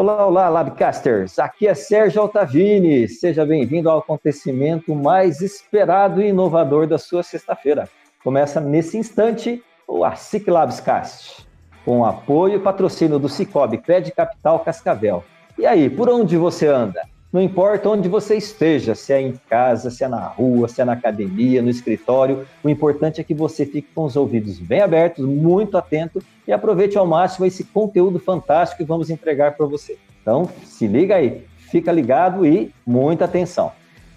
Olá, olá, Labcasters! Aqui é Sérgio Altavini. Seja bem-vindo ao acontecimento mais esperado e inovador da sua sexta-feira. Começa nesse instante o ASIC Labscast com apoio e patrocínio do Cicobi Crédito Capital Cascavel. E aí, por onde você anda? Não importa onde você esteja, se é em casa, se é na rua, se é na academia, no escritório, o importante é que você fique com os ouvidos bem abertos, muito atento e aproveite ao máximo esse conteúdo fantástico que vamos entregar para você. Então, se liga aí, fica ligado e muita atenção.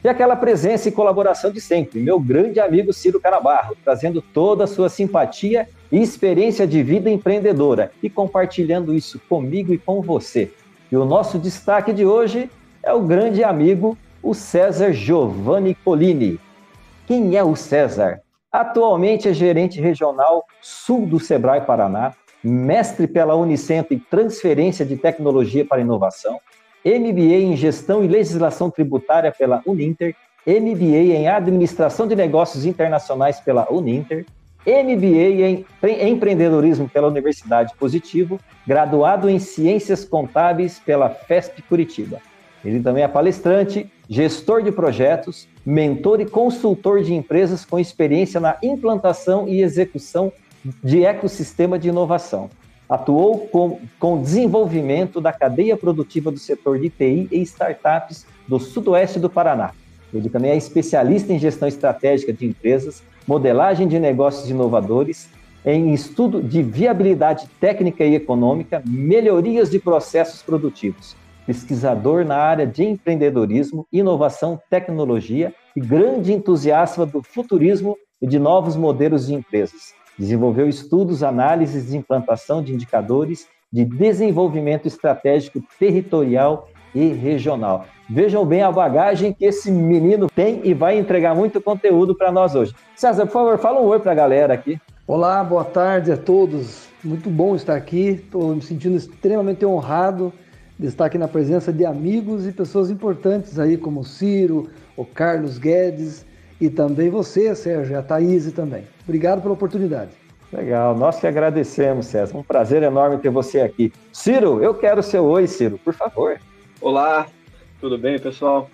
E aquela presença e colaboração de sempre, meu grande amigo Ciro Carabarro, trazendo toda a sua simpatia e experiência de vida empreendedora e compartilhando isso comigo e com você. E o nosso destaque de hoje é o grande amigo, o César Giovanni Colini. Quem é o César? Atualmente é gerente regional sul do Sebrae Paraná, mestre pela Unicentro em transferência de tecnologia para inovação, MBA em gestão e legislação tributária pela Uninter, MBA em administração de negócios internacionais pela Uninter, MBA em empreendedorismo pela Universidade Positivo, graduado em ciências contábeis pela FESP Curitiba. Ele também é palestrante, gestor de projetos, mentor e consultor de empresas com experiência na implantação e execução de ecossistema de inovação. Atuou com, com desenvolvimento da cadeia produtiva do setor de TI e startups do sudoeste do Paraná. Ele também é especialista em gestão estratégica de empresas, modelagem de negócios inovadores, em estudo de viabilidade técnica e econômica, melhorias de processos produtivos. Pesquisador na área de empreendedorismo, inovação, tecnologia e grande entusiasta do futurismo e de novos modelos de empresas. Desenvolveu estudos, análises de implantação de indicadores de desenvolvimento estratégico territorial e regional. Vejam bem a bagagem que esse menino tem e vai entregar muito conteúdo para nós hoje. César, por favor, fala um oi para a galera aqui. Olá, boa tarde a todos. Muito bom estar aqui. Estou me sentindo extremamente honrado de estar aqui na presença de amigos e pessoas importantes aí, como o Ciro, o Carlos Guedes e também você, Sérgio, e a Thaís também. Obrigado pela oportunidade. Legal, nós que agradecemos, César. Um prazer enorme ter você aqui. Ciro, eu quero seu oi, Ciro, por favor. Olá, tudo bem, pessoal?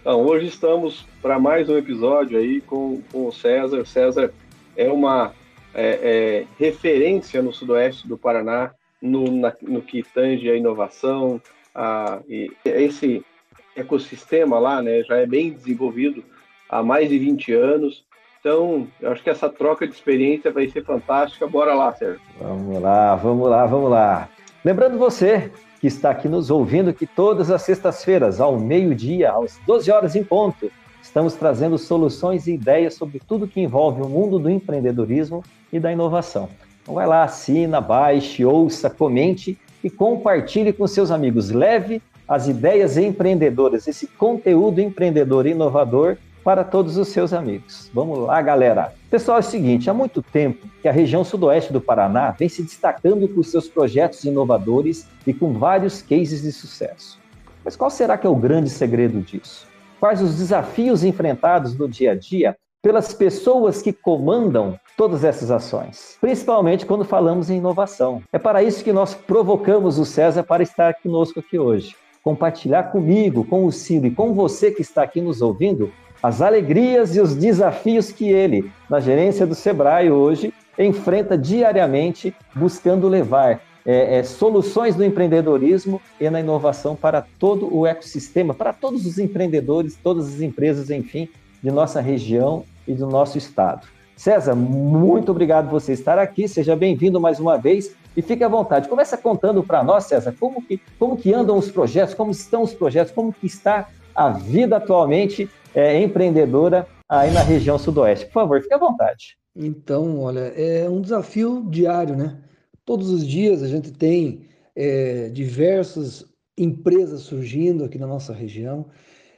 Então, hoje estamos para mais um episódio aí com, com o César. César é uma é, é, referência no sudoeste do Paraná no, na, no que tange a inovação, a, esse ecossistema lá né, já é bem desenvolvido há mais de 20 anos. Então, eu acho que essa troca de experiência vai ser fantástica. Bora lá, Sérgio. Vamos lá, vamos lá, vamos lá. Lembrando você que está aqui nos ouvindo que todas as sextas-feiras, ao meio-dia, às 12 horas em ponto, estamos trazendo soluções e ideias sobre tudo que envolve o mundo do empreendedorismo e da inovação. Então vai lá, assina, baixe, ouça, comente e compartilhe com seus amigos. Leve as ideias empreendedoras, esse conteúdo empreendedor e inovador para todos os seus amigos. Vamos lá, galera. Pessoal, é o seguinte: há muito tempo que a região sudoeste do Paraná vem se destacando por seus projetos inovadores e com vários cases de sucesso. Mas qual será que é o grande segredo disso? Quais os desafios enfrentados no dia a dia pelas pessoas que comandam todas essas ações, principalmente quando falamos em inovação. É para isso que nós provocamos o César para estar conosco aqui hoje. Compartilhar comigo, com o Ciro e com você que está aqui nos ouvindo as alegrias e os desafios que ele, na gerência do Sebrae hoje, enfrenta diariamente, buscando levar é, é, soluções do empreendedorismo e na inovação para todo o ecossistema, para todos os empreendedores, todas as empresas, enfim, de nossa região e do nosso estado. César, muito obrigado por você estar aqui, seja bem-vindo mais uma vez e fique à vontade. Começa contando para nós, César, como que, como que andam os projetos, como estão os projetos, como que está a vida atualmente é, empreendedora aí na região sudoeste. Por favor, fique à vontade. Então, olha, é um desafio diário, né? Todos os dias a gente tem é, diversas empresas surgindo aqui na nossa região.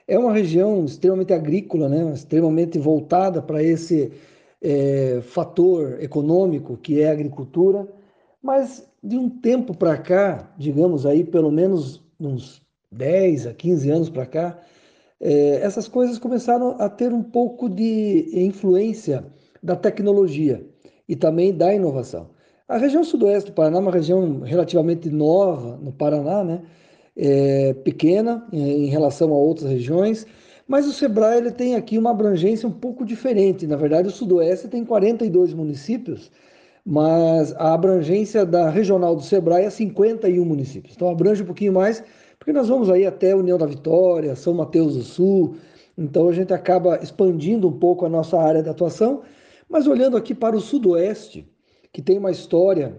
é uma região extremamente agrícola, né? extremamente voltada para esse é, fator econômico que é a agricultura, mas de um tempo para cá, digamos aí pelo menos uns 10 a 15 anos para cá, é, essas coisas começaram a ter um pouco de influência da tecnologia e também da inovação. A região sudoeste do Paraná é uma região relativamente nova no Paraná, né? É pequena em relação a outras regiões, mas o Sebrae ele tem aqui uma abrangência um pouco diferente. Na verdade, o sudoeste tem 42 municípios, mas a abrangência da regional do Sebrae é 51 municípios. Então abrange um pouquinho mais, porque nós vamos aí até União da Vitória, São Mateus do Sul. Então a gente acaba expandindo um pouco a nossa área de atuação, mas olhando aqui para o sudoeste, que tem uma história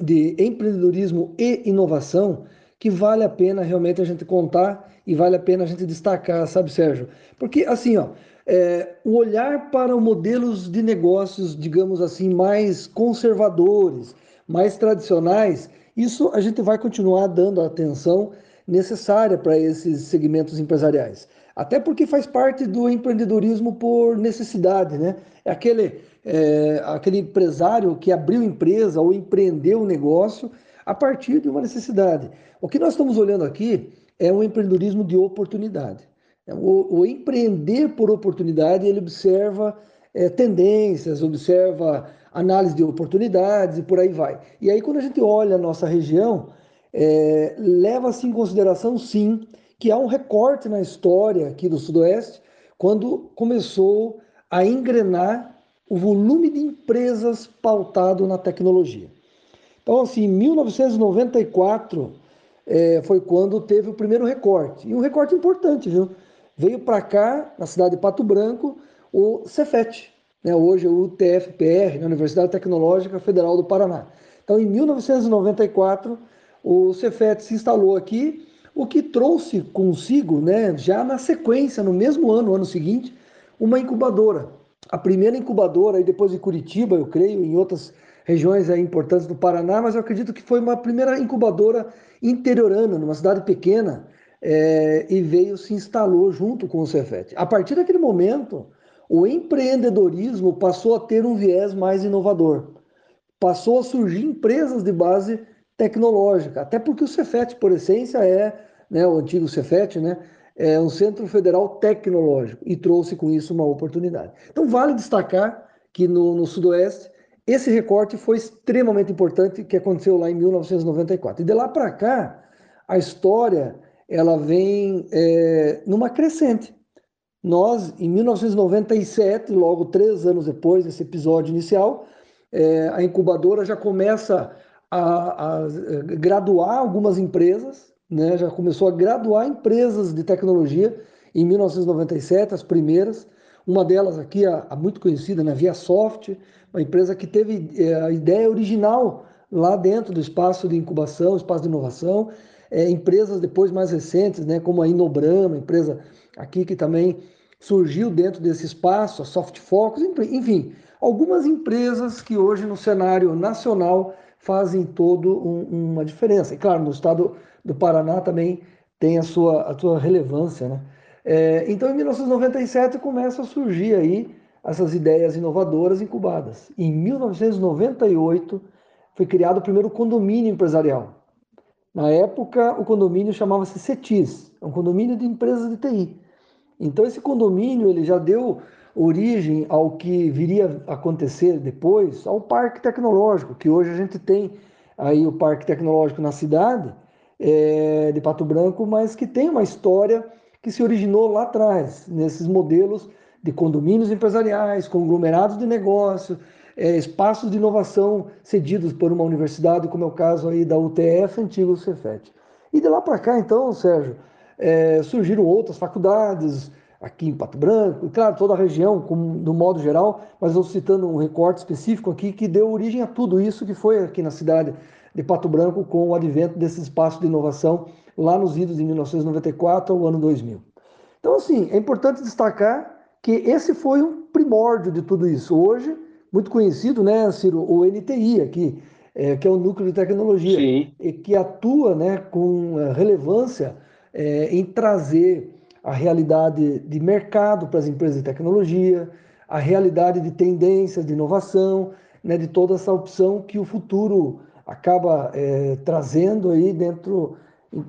de empreendedorismo e inovação que vale a pena realmente a gente contar e vale a pena a gente destacar, sabe, Sérgio? Porque, assim, ó, é, o olhar para modelos de negócios, digamos assim, mais conservadores, mais tradicionais, isso a gente vai continuar dando a atenção necessária para esses segmentos empresariais. Até porque faz parte do empreendedorismo por necessidade, né? É aquele é, aquele empresário que abriu empresa ou empreendeu um negócio a partir de uma necessidade. O que nós estamos olhando aqui é um empreendedorismo de oportunidade. É, o, o empreender por oportunidade, ele observa é, tendências, observa análise de oportunidades e por aí vai. E aí, quando a gente olha a nossa região, é, leva-se em consideração, sim, que há um recorte na história aqui do Sudoeste, quando começou a engrenar o volume de empresas pautado na tecnologia. Então, assim, em 1994 é, foi quando teve o primeiro recorte, e um recorte importante, viu? Veio para cá, na cidade de Pato Branco, o Cefet, né? hoje é o UTFPR, na Universidade Tecnológica Federal do Paraná. Então, em 1994, o Cefet se instalou aqui, o que trouxe consigo, né, já na sequência, no mesmo ano, ano seguinte, uma incubadora, a primeira incubadora, e depois de Curitiba, eu creio, em outras regiões aí importantes do Paraná, mas eu acredito que foi uma primeira incubadora interiorana, numa cidade pequena, é, e veio se instalou junto com o Cefet. A partir daquele momento, o empreendedorismo passou a ter um viés mais inovador. Passou a surgir empresas de base tecnológica, até porque o Cefet, por essência, é né, o antigo Cefet, né, é um centro federal tecnológico e trouxe com isso uma oportunidade. Então, vale destacar que no, no Sudoeste, esse recorte foi extremamente importante que aconteceu lá em 1994. E de lá para cá, a história ela vem é, numa crescente. Nós, em 1997, logo três anos depois desse episódio inicial, é, a incubadora já começa a, a graduar algumas empresas né, já começou a graduar empresas de tecnologia em 1997, as primeiras. Uma delas aqui, a, a muito conhecida, né, ViaSoft, uma empresa que teve é, a ideia original lá dentro do espaço de incubação, espaço de inovação. É, empresas depois mais recentes, né, como a Inobram, empresa aqui que também surgiu dentro desse espaço, a Soft Focus, enfim, algumas empresas que hoje no cenário nacional fazem todo um, uma diferença. E claro, no estado do Paraná também tem a sua, a sua relevância. Né? É, então, em 1997, começa a surgir aí essas ideias inovadoras incubadas. Em 1998, foi criado o primeiro condomínio empresarial. Na época, o condomínio chamava-se CETIS, é um condomínio de empresas de TI. Então, esse condomínio ele já deu origem ao que viria a acontecer depois, ao parque tecnológico, que hoje a gente tem aí o parque tecnológico na cidade, é, de Pato Branco, mas que tem uma história que se originou lá atrás, nesses modelos de condomínios empresariais, conglomerados de negócio, é, espaços de inovação cedidos por uma universidade, como é o caso aí da UTF, antigo Cefet. E de lá para cá, então, Sérgio, é, surgiram outras faculdades aqui em Pato Branco, e claro, toda a região, como, do modo geral, mas eu citando um recorte específico aqui que deu origem a tudo isso que foi aqui na cidade de Pato Branco com o advento desse espaço de inovação lá nos idos de 1994 ao ano 2000. Então, assim, é importante destacar que esse foi um primórdio de tudo isso. Hoje, muito conhecido, né, Ciro, o NTI aqui, é, que é o Núcleo de Tecnologia, Sim. e que atua né, com é, relevância é, em trazer a realidade de mercado para as empresas de tecnologia, a realidade de tendências de inovação, né, de toda essa opção que o futuro acaba é, trazendo aí dentro,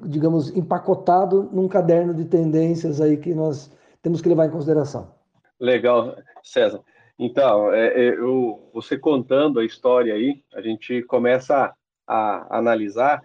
digamos, empacotado num caderno de tendências aí que nós temos que levar em consideração. Legal, César. Então, é, é, eu, você contando a história aí, a gente começa a, a analisar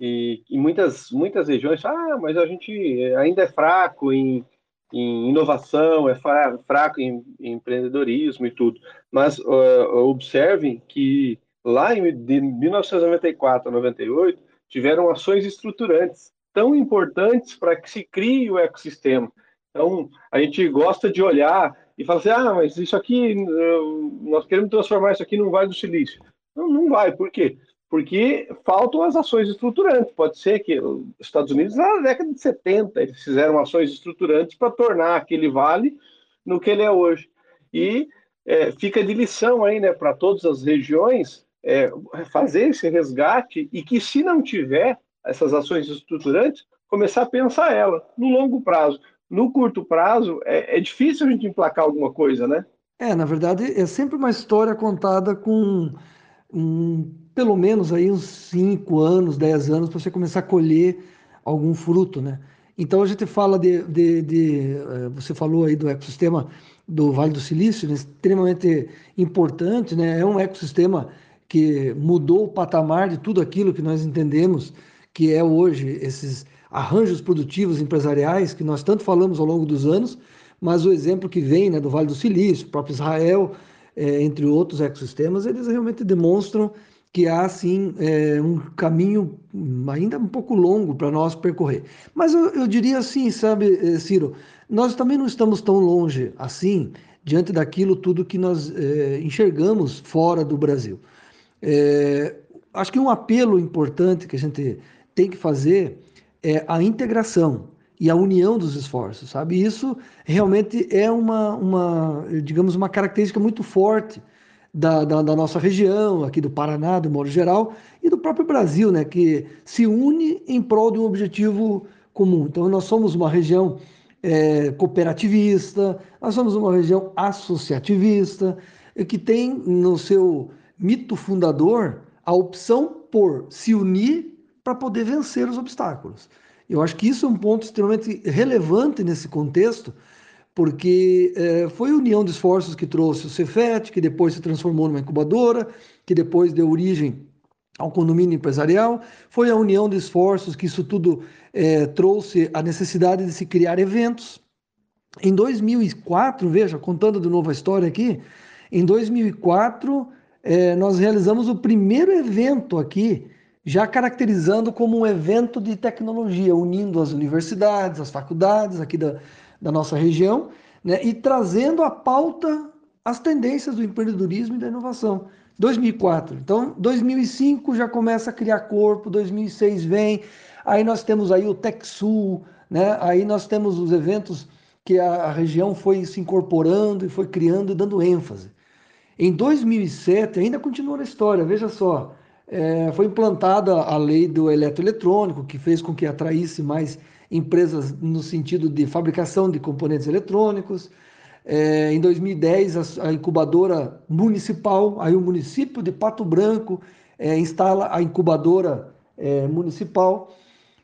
e em muitas, muitas regiões, ah, mas a gente ainda é fraco em, em inovação, é fraco em, em empreendedorismo e tudo. Mas uh, observem que lá em de 1994 a 98 tiveram ações estruturantes tão importantes para que se crie o ecossistema. Então, a gente gosta de olhar e falar assim, ah, mas isso aqui, nós queremos transformar isso aqui num Vale do Silício. Não, não vai, por quê? Porque faltam as ações estruturantes. Pode ser que os Estados Unidos, na década de 70, eles fizeram ações estruturantes para tornar aquele vale no que ele é hoje. E é, fica de lição aí, né, para todas as regiões, é, fazer esse resgate e que, se não tiver essas ações estruturantes, começar a pensar ela no longo prazo no curto prazo, é, é difícil a gente emplacar alguma coisa, né? É, na verdade, é sempre uma história contada com um, pelo menos aí uns 5 anos, 10 anos para você começar a colher algum fruto, né? Então a gente fala de, de, de, eh, você falou aí do ecossistema do Vale do Silício, né? extremamente importante, né? É um ecossistema que mudou o patamar de tudo aquilo que nós entendemos que é hoje esses arranjos produtivos empresariais que nós tanto falamos ao longo dos anos, mas o exemplo que vem né, do Vale do Silício, próprio Israel, é, entre outros ecossistemas, eles realmente demonstram que há sim é, um caminho ainda um pouco longo para nós percorrer. Mas eu, eu, diria assim, sabe, eh, Ciro, nós também não estamos tão longe assim diante daquilo tudo que nós é, enxergamos fora do Brasil. É, acho que um apelo importante que a gente tem que fazer é a integração e a união dos esforços, sabe? Isso realmente é uma, uma digamos, uma característica muito forte da, da, da, nossa região, aqui do Paraná, do modo geral, e do próprio Brasil, né? Que se une em prol de um objetivo comum. Então, nós somos uma região é, cooperativista, nós somos uma região associativista, que tem no seu mito fundador a opção por se unir para poder vencer os obstáculos. Eu acho que isso é um ponto extremamente relevante nesse contexto, porque é, foi a união de esforços que trouxe o Cefet, que depois se transformou numa incubadora, que depois deu origem ao condomínio empresarial, foi a união de esforços que isso tudo é, trouxe a necessidade de se criar eventos. Em 2004, veja, contando de novo a história aqui, em 2004 é, nós realizamos o primeiro evento aqui já caracterizando como um evento de tecnologia, unindo as universidades, as faculdades aqui da, da nossa região, né, e trazendo à pauta as tendências do empreendedorismo e da inovação. 2004. Então, 2005 já começa a criar corpo, 2006 vem, aí nós temos aí o TechSul, né? aí nós temos os eventos que a, a região foi se incorporando e foi criando e dando ênfase. Em 2007, ainda continua a história, veja só, é, foi implantada a lei do eletroeletrônico, que fez com que atraísse mais empresas no sentido de fabricação de componentes eletrônicos. É, em 2010, a, a, incubadora municipal, aí o município de Pato Branco é, instala a incubadora é, municipal.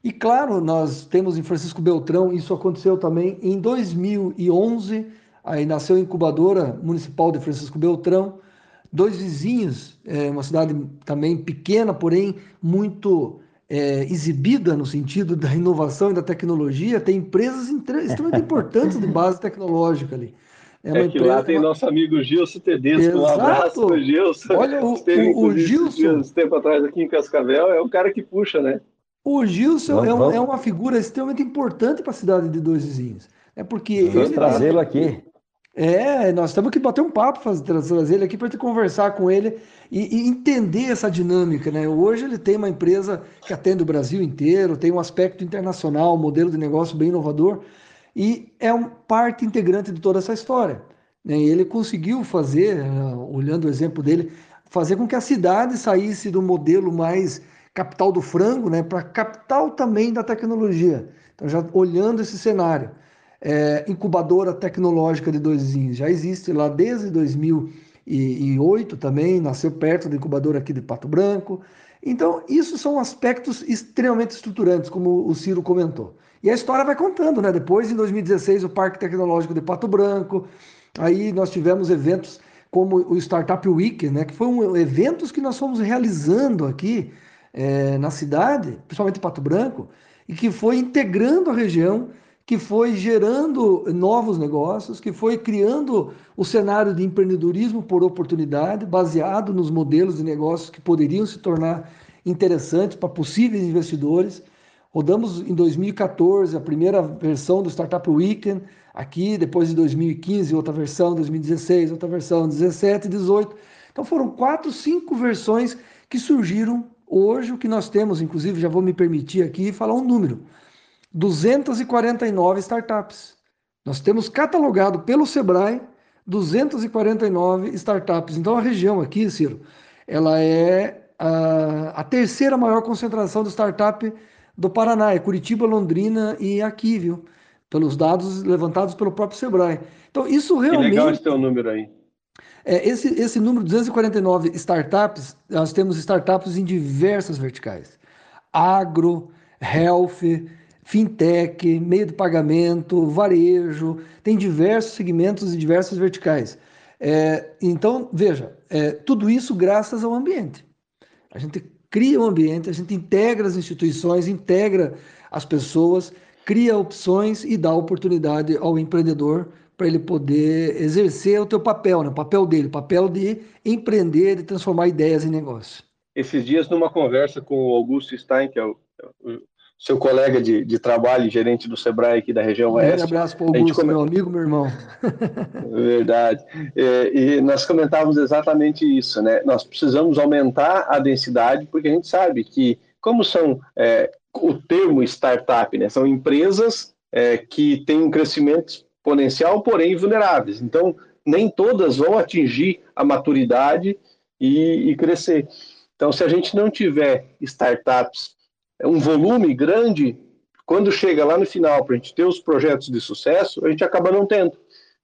E claro, nós temos em Francisco Beltrão, isso aconteceu também em 2011, aí nasceu a incubadora municipal de Francisco Beltrão, dois vizinhos, é, uma cidade também pequena, porém muito é, exibida no sentido da inovação e da tecnologia, tem empresas extremamente importantes de base tecnológica ali. É, é que empresa, lá tem uma... nosso amigo Gilson Tedesco, um abraço pro Gilson. Olha, o, o, o Gilson... Um tempo atrás aqui em Cascavel, é um cara que puxa, né? O Gilson é, um, é, uma figura extremamente importante para a cidade de Dois Vizinhos. É porque Vamos trazê-lo aqui. É, nós temos que bater um papo, fazer, trazer ele aqui para conversar com ele e, e, entender essa dinâmica, né? Hoje ele tem uma empresa que atende o Brasil inteiro, tem um aspecto internacional, um modelo de negócio bem inovador e é um parte integrante de toda essa história. Né? E ele conseguiu fazer, né, olhando o exemplo dele, fazer com que a cidade saísse do modelo mais capital do frango, né, para capital também da tecnologia. Então já olhando esse cenário. É, incubadora tecnológica de Dois Vinhos já existe lá desde 2008 também, nasceu perto da incubadora aqui de Pato Branco. Então, isso são aspectos extremamente estruturantes, como o Ciro comentou. E a história vai contando, né? Depois, em 2016, o Parque Tecnológico de Pato Branco, aí nós tivemos eventos como o Startup Week, né? Que foram eventos que nós fomos realizando aqui é, na cidade, principalmente Pato Branco, e que foi integrando a região, que foi gerando novos negócios, que foi criando o cenário de empreendedorismo por oportunidade, baseado nos modelos de negócios que poderiam se tornar interessantes para possíveis investidores. Rodamos em 2014 a primeira versão do Startup Weekend, aqui, depois em 2015 outra versão, 2016 outra versão, 17, 18. Então foram quatro, cinco versões que surgiram hoje. O que nós temos, inclusive, já vou me permitir aqui falar um número: 249 startups. Nós temos catalogado pelo Sebrae 249 startups. Então a região aqui, Ciro, ela é a, a terceira maior concentração de startup do Paraná, é Curitiba, Londrina e aqui, viu? Pelos dados levantados pelo próprio Sebrae. Então, isso realmente. Que legal esse teu número aí. É, esse, esse número 249 startups, nós temos startups em diversas verticais: agro, health, fintech, meio de pagamento, varejo, tem diversos segmentos e diversas verticais. É, então, veja, é, tudo isso graças ao ambiente. A gente cria um ambiente, a gente integra as instituições, integra as pessoas, cria opções e dá oportunidade ao empreendedor para ele poder exercer o teu papel, né? o papel dele, o papel de empreender, de transformar ideias em negócio. Esses dias, numa conversa com o Augusto Stein, que é o, o seu colega de, de trabalho, gerente do Sebrae aqui da região oeste. Um abraço para o Augusto, come... meu amigo, meu irmão. Verdade. É, e nós comentávamos exatamente isso, né? Nós precisamos aumentar a densidade, porque a gente sabe que, como são é, o termo startup, né? São empresas é, que têm um crescimento exponencial, porém vulneráveis. Então, nem todas vão atingir a maturidade e, e crescer. Então, se a gente não tiver startups um volume grande, quando chega lá no final para a gente ter os projetos de sucesso, a gente acaba não tendo.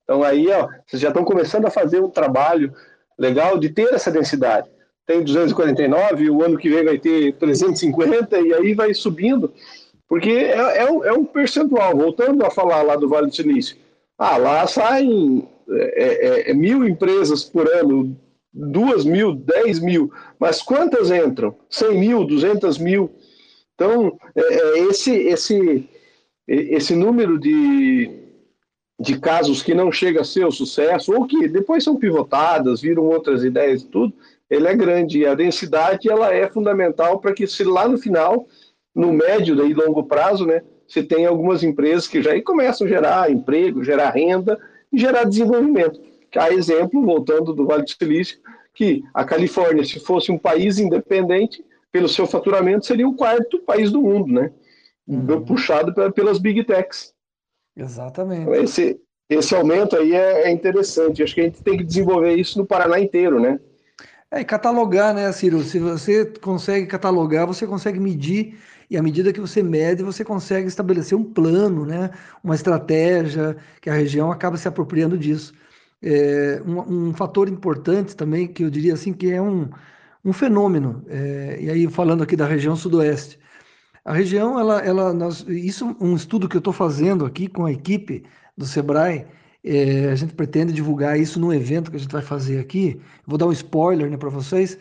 Então aí, ó, vocês já estão começando a fazer um trabalho legal de ter essa densidade. Tem 249, o ano que vem vai ter 350 e aí vai subindo, porque é, é, um, é um percentual. Voltando a falar lá do Vale do Silício, ah, lá saem é, é, é, mil empresas por ano, duas mil, dez mil, mas quantas entram? 100 mil, 200 mil? Então, é, é, esse, esse, esse número de, de casos que não chega a ser o sucesso, ou que depois são pivotadas, viram outras ideias e tudo, ele é grande. E a densidade ela é fundamental para que, se lá no final, no médio e longo prazo, né, você tem algumas empresas que já começam a gerar emprego, gerar renda e gerar desenvolvimento. Há exemplo, voltando do Vale do Silício, que a Califórnia, se fosse um país independente, pelo seu faturamento, seria o quarto país do mundo, né? Uhum. Puxado pelas big techs. Exatamente. Então, esse, esse aumento aí é, é, interessante. Acho que a gente tem que desenvolver isso no Paraná inteiro, né? É, e catalogar, né, Ciro? Se você consegue catalogar, você consegue medir, e à medida que você mede, você consegue estabelecer um plano, né? Uma estratégia, que a região acaba se apropriando disso. É, um, um fator importante também, que eu diria assim, que é um, um fenômeno. É, e aí falando aqui da região sudoeste, a região, ela, ela, nós, isso é um estudo que eu estou fazendo aqui com a equipe do Sebrae. É, a gente pretende divulgar isso num evento que a gente vai fazer aqui. Vou dar um spoiler né, para vocês,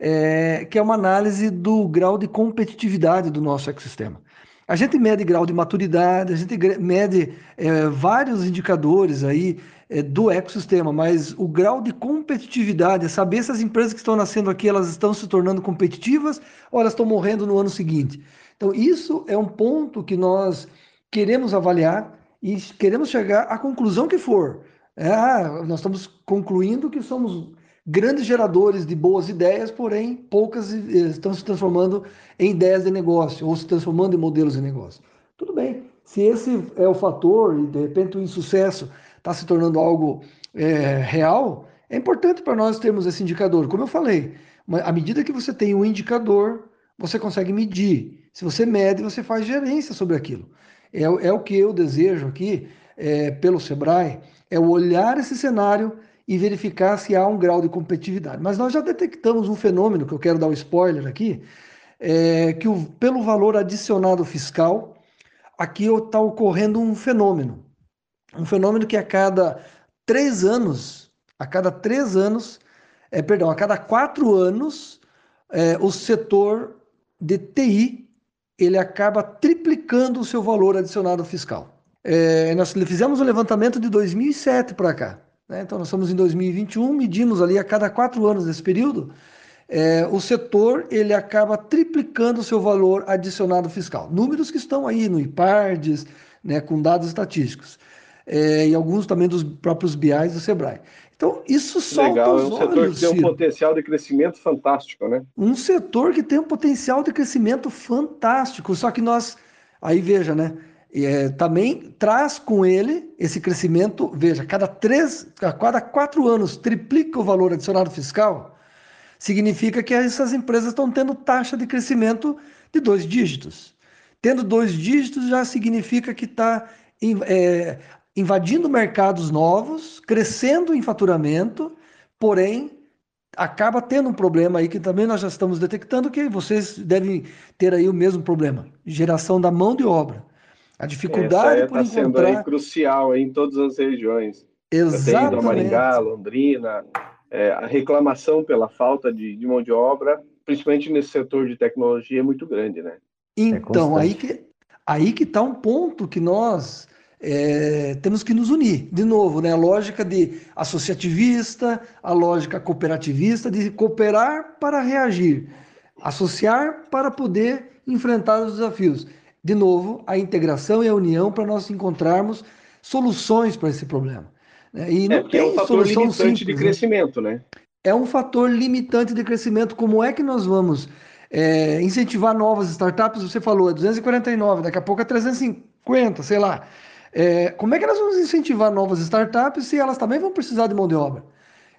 é, que é uma análise do grau de competitividade do nosso ecossistema. A gente mede grau de maturidade, a gente mede é, vários indicadores aí do ecossistema, mas o grau de competitividade, é saber se as empresas que estão nascendo aqui elas estão se tornando competitivas ou elas estão morrendo no ano seguinte. Então, isso é um ponto que nós queremos avaliar e queremos chegar à conclusão que for. É, ah, nós estamos concluindo que somos grandes geradores de boas ideias, porém poucas eh, estão se transformando em ideias de negócio ou se transformando em modelos de negócio. Tudo bem. Se esse é o fator e de repente o insucesso está se tornando algo é, real, é importante para nós termos esse indicador. Como eu falei, à medida que você tem um indicador, você consegue medir. Se você mede, você faz gerência sobre aquilo. É, é o que eu desejo aqui é, pelo Sebrae é olhar esse cenário e verificar se há um grau de competitividade. Mas nós já detectamos um fenômeno, que eu quero dar um spoiler aqui, é, que o, pelo valor adicionado fiscal, aqui está ocorrendo um fenômeno. Um fenômeno que a cada três anos, a cada três anos, é, perdão, a cada quatro anos, é, o setor de TI ele acaba triplicando o seu valor adicionado fiscal. É, nós fizemos um levantamento de 2007 para cá. Né? Então, nós estamos em 2021, medimos ali a cada quatro anos desse período, é, o setor ele acaba triplicando o seu valor adicionado fiscal. Números que estão aí no IPARDES, né, com dados estatísticos. É, e alguns também dos próprios BIs do Sebrae. Então, isso solta Legal, é um olhos, setor que tem um Ciro. potencial de crescimento fantástico, né? Um setor que tem um potencial de crescimento fantástico, só que nós, aí veja, né? é, também traz com ele esse crescimento, veja, cada três, a cada quatro anos triplica o valor adicionado fiscal, significa que essas empresas estão tendo taxa de crescimento de dois dígitos. Tendo dois dígitos já significa que está é, invadindo mercados novos, crescendo em faturamento, porém acaba tendo um problema aí que também nós já estamos detectando que vocês devem ter aí o mesmo problema, geração da mão de obra. A dificuldade Essa por está sendo encontrar aí crucial aí em todas as regiões. Exatamente Maringá, Londrina, é, a reclamação pela falta de, de mão de obra, principalmente nesse setor de tecnologia, é muito grande, né? Então, É aí que aí que está um ponto que nós é, temos que nos unir. De novo, né? A lógica de associativista, a lógica cooperativista, de cooperar para reagir, associar para poder enfrentar os desafios. De novo, a integração e a união para nós encontrarmos soluções para esse problema. né? E não É, porque é um tem fator limitante simples, de né? crescimento, né? é um fator limitante de crescimento. Como é que nós vamos é, incentivar novas startups? Você falou, é 249, daqui a pouco é 350, sei lá. É, como é que nós vamos incentivar novas startups se elas também vão precisar de mão de obra?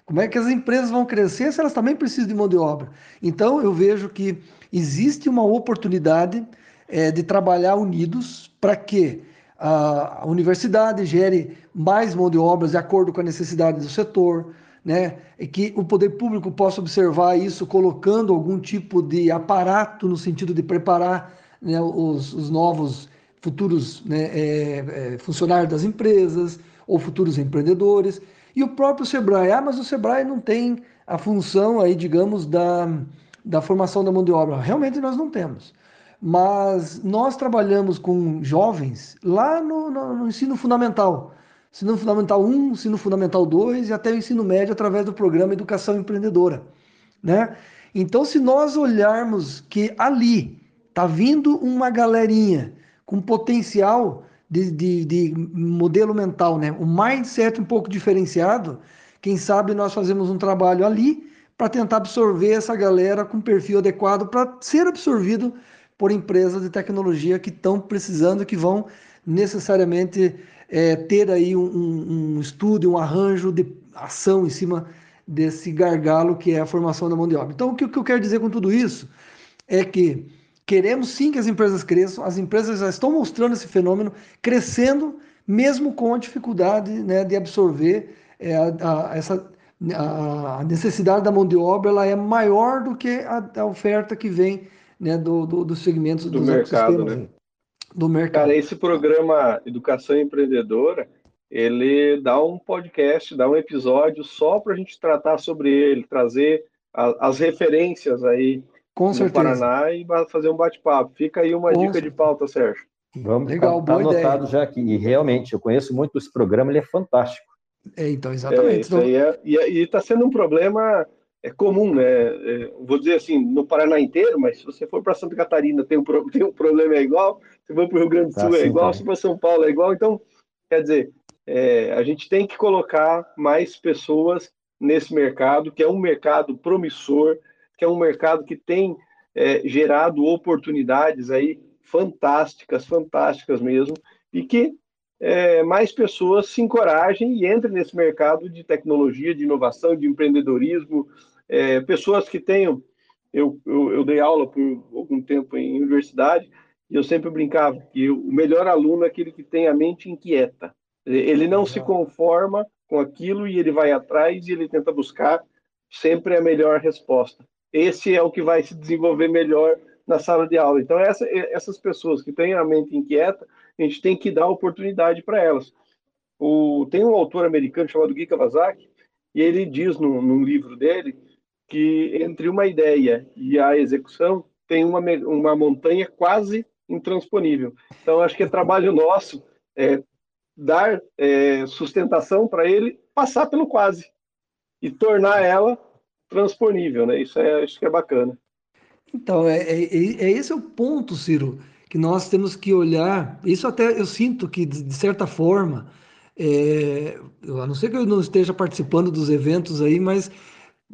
Como é que as empresas vão crescer se elas também precisam de mão de obra? Então, eu vejo que existe uma oportunidade é, de trabalhar unidos para que a, universidade gere mais mão de obras de acordo com a necessidade do setor, né? E que o poder público possa observar isso colocando algum tipo de aparato no sentido de preparar né, os, os novos futuros né, é, é, funcionários das empresas ou futuros empreendedores. E o próprio Sebrae, ah, mas o Sebrae não tem a função aí, digamos, da, da formação da mão de obra. Realmente nós não temos. Mas nós trabalhamos com jovens lá no, no, no ensino fundamental. Ensino Fundamental 1, Ensino Fundamental 2 e até o ensino médio através do programa Educação Empreendedora. Né? Então, se nós olharmos que ali está vindo uma galerinha com potencial de, de, de modelo mental, né? um mindset um pouco diferenciado, quem sabe nós fazemos um trabalho ali para tentar absorver essa galera com perfil adequado para ser absorvido por empresas de tecnologia que estão precisando, que vão necessariamente é, ter aí um, um, um estudo, um arranjo de ação em cima desse gargalo que é a formação da mão de obra. Então, o que, o que eu quero dizer com tudo isso é que queremos sim que as empresas cresçam, as empresas já estão mostrando esse fenômeno, crescendo, mesmo com a dificuldade né, de absorver é, a, a, essa, a necessidade da mão de obra, ela é maior do que a, a oferta que vem né, do, do, dos segmentos Do dos mercado, né? do mercado. Cara, esse programa Educação Empreendedora, ele dá um podcast, dá um episódio só para a gente tratar sobre ele, trazer a- as referências aí com no certeza. Paraná e fazer um bate-papo. Fica aí uma Com dica de certeza. pauta, Sérgio. Vamos, Legal, tá, tá boa anotado ideia. já aqui. E realmente, eu conheço muito esse programa, ele é fantástico. É, então, É, exatamente. isso Então, aí é, e está sendo um problema é, comum, né? É, vou dizer assim, no Paraná inteiro, mas se você for para Santa Catarina, tem um, tem um problema é igual, se for para o Rio Grande do Tá Sul é assim igual, se for São Paulo é igual. Então, quer dizer, é, a gente tem que colocar mais pessoas nesse mercado, que é um mercado promissor, que é um mercado que tem é, gerado oportunidades aí fantásticas, fantásticas mesmo, e que é, mais pessoas se encorajem e entrem nesse mercado de tecnologia, de inovação, de empreendedorismo, é, pessoas que tenham. Eu, eu, eu dei aula por algum tempo em universidade e eu sempre brincava que o melhor aluno é aquele que tem a mente inquieta. Ele não se conforma com aquilo e ele vai atrás e ele tenta buscar sempre a melhor resposta. Esse é o que vai se desenvolver melhor na sala de aula. Então, essa, essas pessoas que têm a mente inquieta, a gente tem que dar oportunidade para elas. O, tem um autor americano chamado Guy Kawasaki, e ele diz no, num livro dele que entre uma ideia e a execução tem uma, uma montanha quase intransponível. Então, acho que é trabalho nosso é, dar é, sustentação para ele passar pelo quase e tornar ela transponível, né? Isso é, isso que é bacana. Então, é, é, é, esse é o ponto, Ciro, que nós temos que olhar. Isso até eu sinto que, de certa forma, é, a não ser que eu não esteja participando dos eventos aí, mas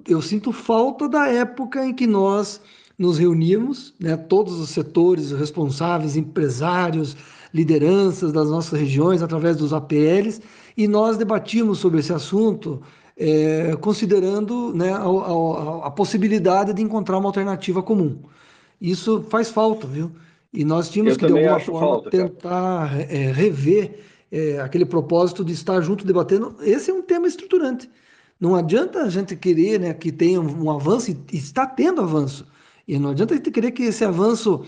eu sinto falta da época em que nós nos reunimos, né, todos os setores responsáveis, empresários, lideranças das nossas regiões, através dos APLs, e nós debatíamos sobre esse assunto, é, considerando né, a, a, a, possibilidade de encontrar uma alternativa comum. Isso faz falta, viu? E nós tínhamos Eu que, de alguma forma, falta, tentar é, rever é, aquele propósito de estar junto debatendo. Esse é um tema estruturante. Não adianta a gente querer né, que tenha um avanço, e está tendo avanço, e não adianta a gente querer que esse avanço,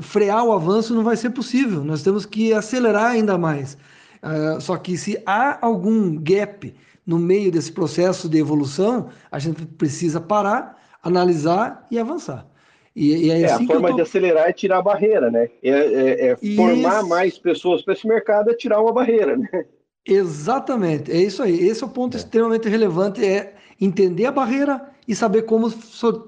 frear o avanço não vai ser possível. Nós temos que acelerar ainda mais. Uh, só que se há algum gap no meio desse processo de evolução, a gente precisa parar, analisar e avançar. E, e é, é assim a forma tô... de acelerar é tirar a barreira, né? É, é, é formar mais pessoas para esse mercado é tirar uma barreira, né? Exatamente, é isso aí. Esse é o ponto é. extremamente relevante, é entender a barreira e saber como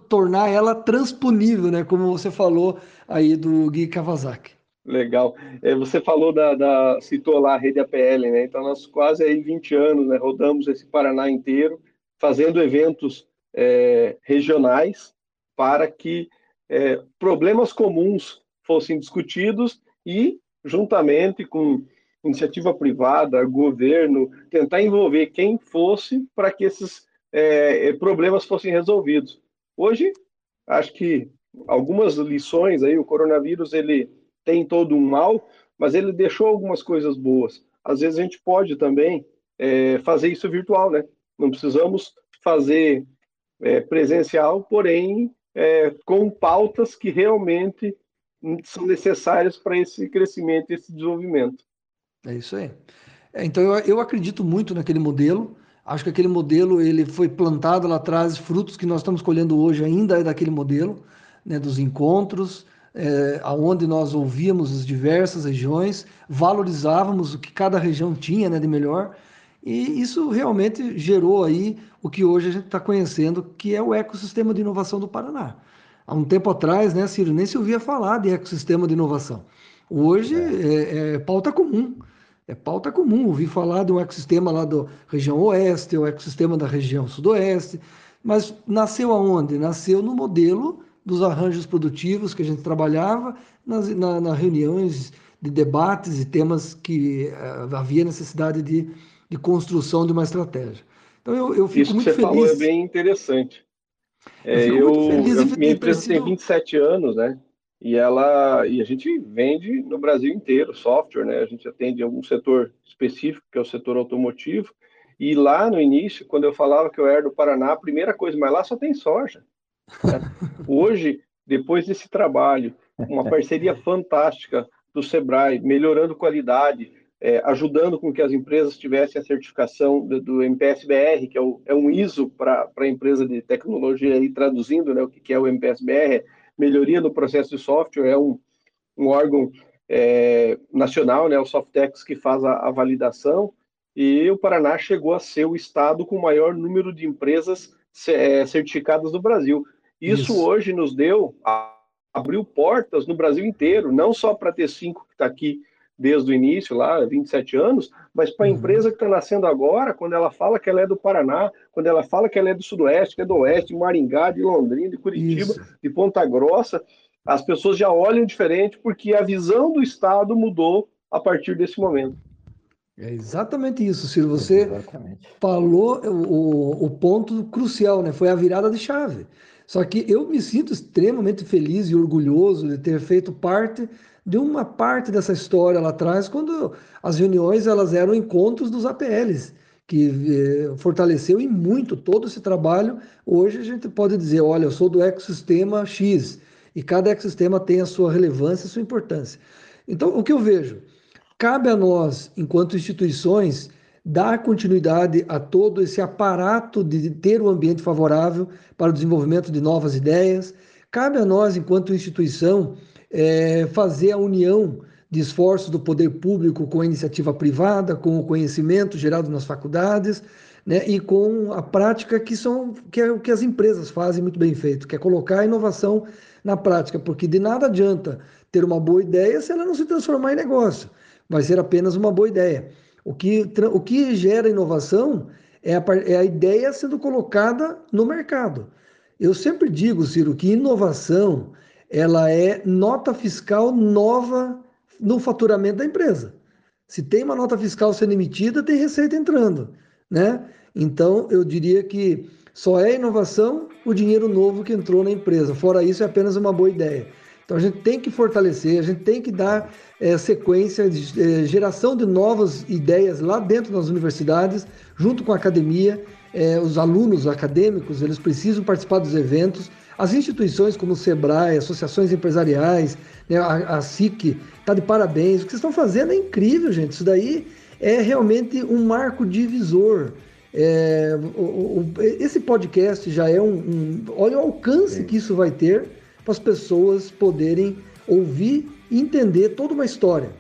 tornar ela transponível, né? Como você falou aí do Gui Kawasaki. Legal. É, você falou da, da, citou lá a rede APL, né? Então nós quase aí 20 anos, né? Rodamos esse Paraná inteiro, fazendo eventos é, regionais para que é, problemas comuns fossem discutidos e juntamente com iniciativa privada, governo, tentar envolver quem fosse para que esses é, é, problemas fossem resolvidos. Hoje, acho que algumas lições aí, o coronavírus ele tem todo um mal, mas ele deixou algumas coisas boas. Às vezes a gente pode também é, fazer isso virtual, né? Não precisamos fazer é, presencial, porém é, com pautas que realmente são necessárias para esse crescimento, esse desenvolvimento. É isso aí. É, então eu, eu acredito muito naquele modelo. Acho que aquele modelo ele foi plantado lá atrás, frutos que nós estamos colhendo hoje ainda é daquele modelo, né, dos encontros, é, aonde nós ouvíamos as diversas regiões, valorizávamos o que cada região tinha né, de melhor, e isso realmente gerou aí o que hoje a gente está conhecendo, que é o ecossistema de inovação do Paraná. Há um tempo atrás, né, Ciro, nem se ouvia falar de ecossistema de inovação. Hoje é, é, é pauta comum. É pauta comum ouvir falar de um ecossistema lá da região oeste, o ecossistema da região sudoeste, mas nasceu aonde? Nasceu no modelo dos arranjos produtivos que a gente trabalhava nas na, na reuniões de debates e temas que uh, havia necessidade de, de construção de uma estratégia. Então eu, eu fico Isso muito que você feliz. falou é bem interessante. É, eu, eu, eu minha empresa tem 27 anos, né? e ela e a gente vende no Brasil inteiro software, né? A gente atende algum setor específico, que é o setor automotivo. E lá no início, quando eu falava que eu era do Paraná, a primeira coisa, mas lá só tem soja. Hoje, depois desse trabalho, uma parceria fantástica do Sebrae, melhorando qualidade, é, ajudando com que as empresas tivessem a certificação do, do MPSBR, que é, o, é um ISO para a empresa de tecnologia, aí, traduzindo né, o que, que é o MPSBR, melhoria no processo de software, é um, um órgão é, nacional, né, o Softex, que faz a, a, validação, e o Paraná chegou a ser o estado com o maior número de empresas é, certificadas no Brasil. Isso, Isso. hoje nos deu, a, abriu portas no Brasil inteiro, não só para ter cinco que está aqui desde o início, lá, 27 anos, mas para a uhum. empresa que está nascendo agora, quando ela fala que ela é do Paraná, quando ela fala que ela é do Sudoeste, que é do Oeste, de Maringá, de Londrina, de Curitiba, Isso. de Ponta Grossa, as pessoas já olham diferente porque a visão do Estado mudou a partir desse momento. É exatamente isso, Ciro. Você exatamente. falou o, o ponto crucial, né? Foi a virada de chave. Só que eu me sinto extremamente feliz e orgulhoso de ter feito parte de uma parte dessa história lá atrás, quando as reuniões elas eram encontros dos APLs, que eh, fortaleceu em muito todo esse trabalho. Hoje a gente pode dizer, olha, eu sou do ecossistema X, e cada ecossistema tem a sua relevância, a sua importância. Então, o que eu vejo? Cabe a nós, enquanto instituições, dar continuidade a todo esse aparato de ter um ambiente favorável para o desenvolvimento de novas ideias. Cabe a nós, enquanto instituição, é, fazer a união de esforços do poder público com a iniciativa privada, com o conhecimento gerado nas faculdades, né, e com a prática que são que é o que as empresas fazem muito bem feito, que é colocar a inovação na prática, porque de nada adianta ter uma boa ideia se ela não se transformar em negócio. Vai ser apenas uma boa ideia. O que, o que gera inovação é a, é a ideia sendo colocada no mercado. Eu sempre digo, Ciro, que inovação ela é nota fiscal nova no faturamento da empresa. Se tem uma nota fiscal sendo emitida, tem receita entrando, né? Então, eu diria que só é inovação o dinheiro novo que entrou na empresa. Fora isso, é apenas uma boa ideia. Então, a gente tem que fortalecer, a gente tem que dar é, sequência de é, geração de novas ideias lá dentro das universidades, junto com a academia. É, os alunos acadêmicos, eles precisam participar dos eventos, as instituições como o SEBRAE, associações empresariais, né, a, a SIC, está de parabéns. O que vocês estão fazendo é incrível, gente. Isso daí é realmente um marco divisor. É, o, o, esse podcast já é um, um, Olha o alcance Sim. que isso vai ter para as pessoas poderem ouvir e entender toda uma história.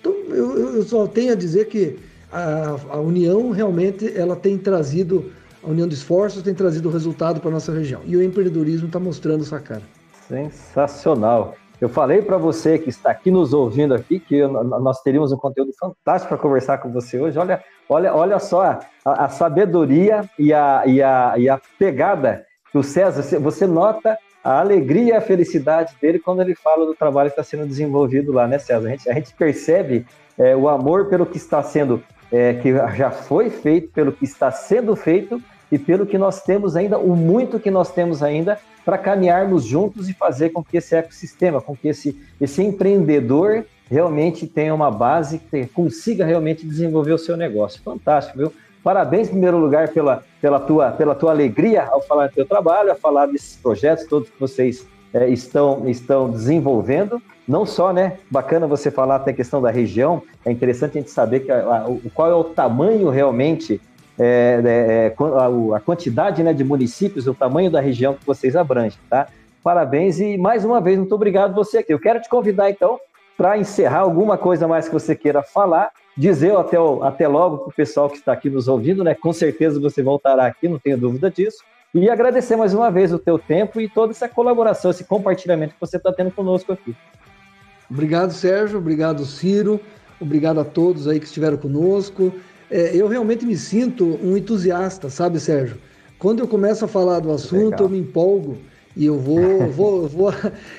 Então, eu, eu só tenho a dizer que a, a união realmente ela tem trazido a união de esforços tem trazido resultado para a nossa região. E o empreendedorismo está mostrando essa cara. Sensacional. Eu falei para você que está aqui nos ouvindo aqui que nós teríamos um conteúdo fantástico para conversar com você hoje. Olha, olha, olha só a, a sabedoria e a, e, a, e a pegada que o César, você nota a alegria e a felicidade dele quando ele fala do trabalho que está sendo desenvolvido lá, né, César? A gente, a gente percebe é, o amor pelo que está sendo, é, que já foi feito, pelo que está sendo feito e pelo que nós temos ainda, o muito que nós temos ainda para caminharmos juntos e fazer com que esse ecossistema, com que esse, esse empreendedor realmente tenha uma base, que consiga realmente desenvolver o seu negócio. Fantástico, viu? Parabéns, em primeiro lugar, pela, pela, tua, pela tua alegria ao falar do teu trabalho, a falar desses projetos todos que vocês é, estão, estão desenvolvendo. Não só, né? Bacana você falar até a questão da região, é interessante a gente saber que a, a, qual é o tamanho realmente é, é, é a, a, quantidade né, de municípios, o tamanho da região que vocês abrangem, tá? Parabéns e mais uma vez, muito obrigado você aqui. Eu quero te convidar então para encerrar alguma coisa mais que você queira falar, dizer até, até logo para o pessoal que está aqui nos ouvindo, né? Com certeza você voltará aqui, não tenho dúvida disso. E agradecer mais uma vez o teu tempo e toda essa colaboração, esse compartilhamento que você está tendo conosco aqui. Obrigado, Sérgio. Obrigado, Ciro. Obrigado a todos aí que estiveram conosco é, eu realmente me sinto um entusiasta, sabe, Sérgio? Quando eu começo a falar do assunto, Legal. eu me empolgo e eu vou, vou, vou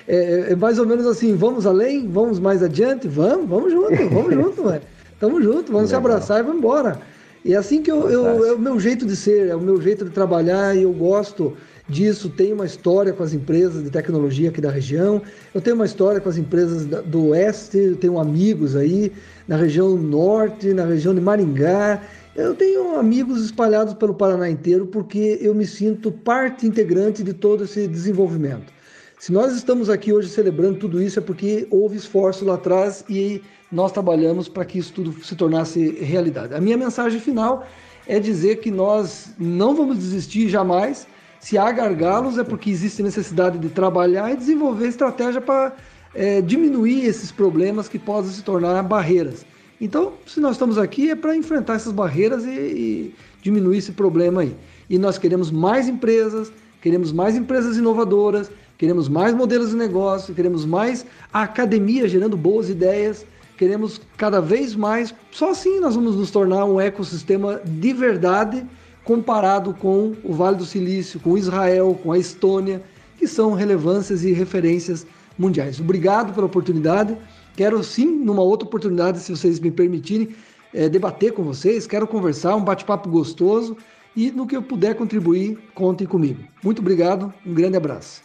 é, é, mais ou menos assim, vamos além, vamos mais adiante, vamos, vamos junto, vamos junto, velho. Tamo junto, vamos Legal. se abraçar e vamos embora. E é assim que eu, eu, é o meu jeito de ser, é o meu jeito de trabalhar e eu gosto disso. Tenho uma história com as empresas de tecnologia aqui da região, eu tenho uma história com as empresas do Oeste, eu tenho amigos aí na região norte, na região de Maringá. Eu tenho amigos espalhados pelo Paraná inteiro porque eu me sinto parte integrante de todo esse desenvolvimento. Se nós estamos aqui hoje celebrando tudo isso é porque houve esforço lá atrás e nós trabalhamos para que isso tudo se tornasse realidade. A minha mensagem final é dizer que nós não vamos desistir jamais. Se há gargalos é porque existe necessidade de trabalhar e desenvolver estratégia para é, diminuir esses problemas que podem se tornar barreiras. Então, se nós estamos aqui é para enfrentar essas barreiras e, e, diminuir esse problema aí. E nós queremos mais empresas, queremos mais empresas inovadoras, queremos mais modelos de negócio, queremos mais a academia gerando boas ideias, queremos cada vez mais. Só assim nós vamos nos tornar um ecossistema de verdade comparado com o Vale do Silício, com Israel, com a Estônia, que são relevâncias e referências mundiais. Obrigado pela oportunidade. Quero sim, numa outra oportunidade, se vocês me permitirem, é, debater com vocês. Quero conversar, um bate-papo gostoso. E no que eu puder contribuir, contem comigo. Muito obrigado, um grande abraço.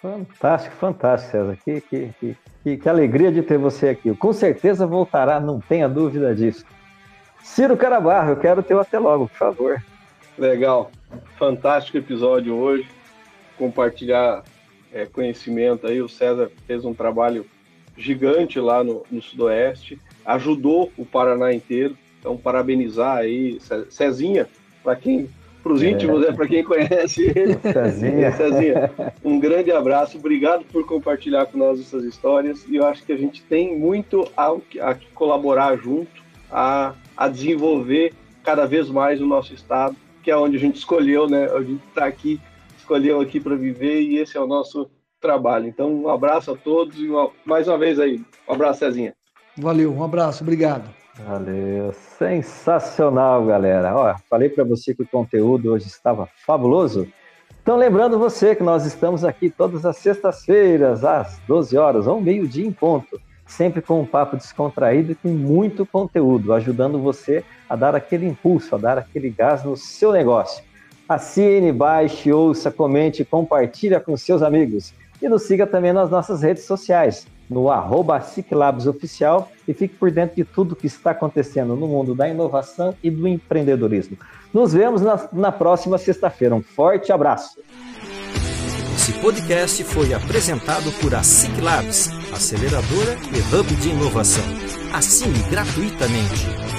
Fantástico, fantástico, César. Que, que, que, que, alegria de ter você aqui. Com certeza voltará, não tenha dúvida disso. Ciro Carabarro, eu quero ter o até logo, por favor. Legal. Fantástico episódio hoje. Compartilhar é, conhecimento aí. O César fez um trabalho gigante lá no, no Sudoeste, ajudou o Paraná inteiro. Então, parabenizar aí, Cezinha, para quem, para os é. íntimos, é, para quem conhece ele. Cezinha. Cezinha, um grande abraço, obrigado por compartilhar com nós essas histórias. E eu acho que a gente tem muito a, a colaborar junto, a, a desenvolver cada vez mais o nosso estado, que é onde a gente escolheu, né? A gente está aqui, escolheu aqui para viver e esse é o nosso trabalho. Então, um abraço a todos e uma, mais uma vez aí, um abraço, Cezinha. Valeu, um abraço, obrigado. Valeu, sensacional, galera. Ó, falei para você que o conteúdo hoje estava fabuloso. Então, lembrando você que nós estamos aqui todas as sextas-feiras, às 12 horas, ou meio-dia em ponto, sempre com um papo descontraído e com muito conteúdo, ajudando você a dar aquele impulso, a dar aquele gás no seu negócio. Assine, baixe, ouça, comente, compartilha com seus amigos. E nos siga também nas nossas redes sociais, no arroba Oficial e fique por dentro de tudo que está acontecendo no mundo da inovação e do empreendedorismo. Nos vemos na, na próxima sexta-feira. Um forte abraço. Esse podcast foi apresentado por a Labs, aceleradora e hub de inovação. Assine gratuitamente.